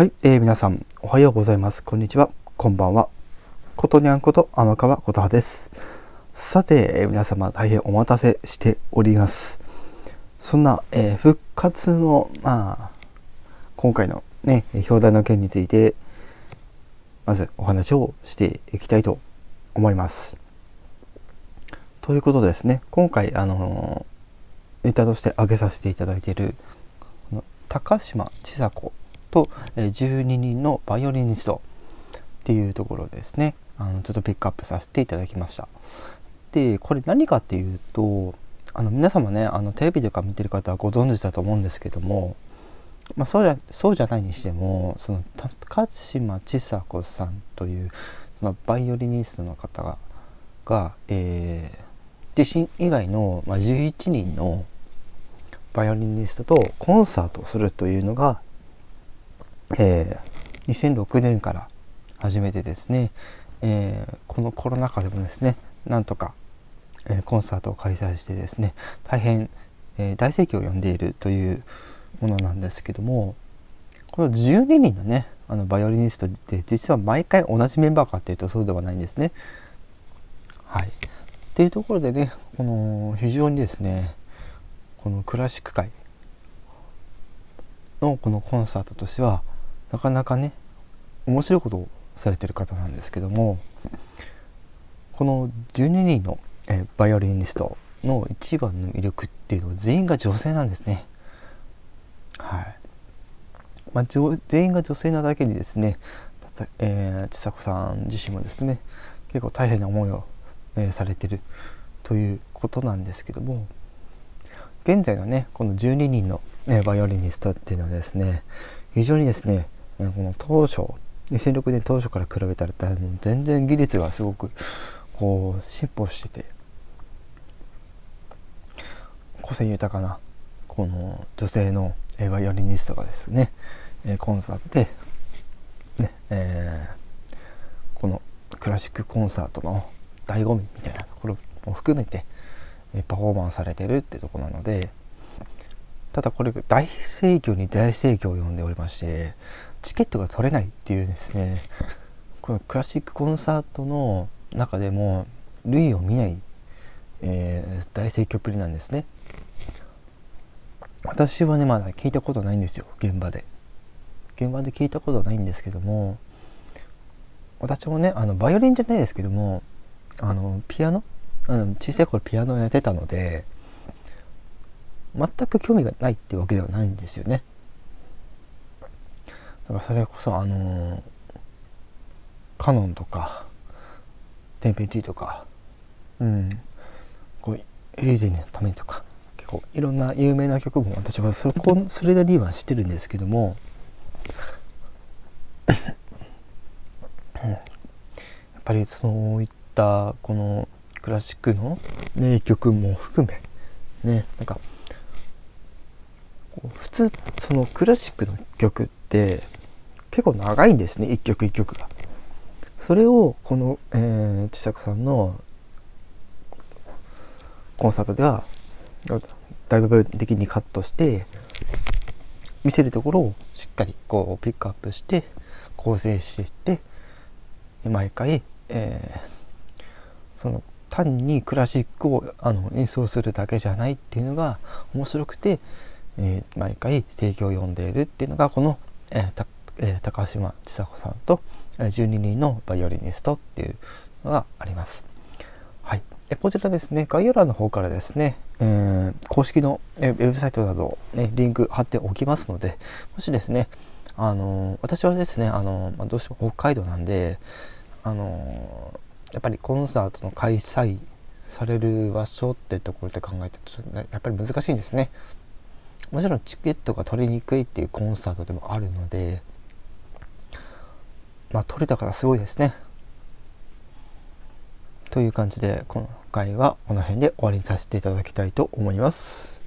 はい、えー、皆さんおはようございます。こんにちは。こんばんは。ことにゃんこと天川琴葉です。さて、えー、皆様大変お待たせしております。そんな、えー、復活の、まあ、今回のね、表題の件について、まずお話をしていきたいと思います。ということですね、今回、あのネタとして挙げさせていただいている、高島千佐子と、え12人のバイオリニストっていうところですね。あのちょっとピックアップさせていただきました。でこれ何かっていうとあの皆様ねあのテレビとか見てる方はご存知だと思うんですけども、まあ、そうじゃそうじゃないにしてもその高島千佐子さんというそのバイオリニストの方がが、えー、自身以外の、まあ、11人のバイオリニストとコンサートをするというのがえー、2006年から始めてですね、えー、このコロナ禍でもですねなんとか、え、コンサートを開催してですね大変、え大盛況を呼んでいるというものなんですけどもこの12人のねあのバイオリニストって実は毎回同じメンバーかっていうとそうではないんですね。はい。っていうところでねこの非常にですねこのクラシック界のこのコンサートとしてはなかなかね面白いことをされてる方なんですけどもこの12人の、えバイオリニストの一番の魅力っていうのは全員が女性なんですね。はい。まあ、全員が女性なだけにですね、えー、千佐子さん自身もですね結構大変な思いを、えー、されてるということなんですけども現在のねこの12人の、えー、バイオリニストっていうのはですね非常にですねこの当初2006年当初から比べたら全然技術がすごくこう進歩してて個性豊かなこの女性のバイオリニストがですねコンサートで、ねえー、このクラシックコンサートの醍醐味みたいなところも含めてパフォーマンスされてるってとこなのでただこれ大盛況に大盛況を呼んでおりましてチケットが取れないっていうですね このクラシックコンサートの中でも類を見ない、えー、大盛況っぷりなんですね。私はねまだ聞いたことないんですよ現場で。現場で聞いたことないんですけども私もねあのバイオリンじゃないですけどもあのピアノ？あの小さい頃ピアノをやってたので全く興味がないっていうわけではないんですよねだからそれこそあのー、カノンとかテンペチーとかうんこうエリーゼのためとか結構いろんな有名な曲も私はそこそれなりは知ってるんですけども やっぱりそういったこのクラシックの名曲も含めねなんか普通そのクラシックの曲って結構長いんですね一曲一曲が。それをこの、えー、千作さんのコンサートでは大部分的にカットして見せるところをしっかりこうピックアップして構成していって毎回、えー、その単にクラシックをあの演奏するだけじゃないっていうのが面白くて、えー、毎回提供を読んでいるっていうのがこの、えーえー、高島千佐子さんと12人のバイオリニストっていうのがあります。はい、えこちらですね概要欄の方からですね、えー、公式の、ウェブサイトなど、ね、リンク貼っておきますのでもしですねあの私はですねあの、まあ、どうしても北海道なんであのやっぱりコンサートの開催される場所ってところで考えてやっぱり難しいんですね。もちろんチケットが取りにくいっていうコンサートでもあるのでまあ、取れたからすごいですね。という感じで今回はこの辺で終わりにさせていただきたいと思います。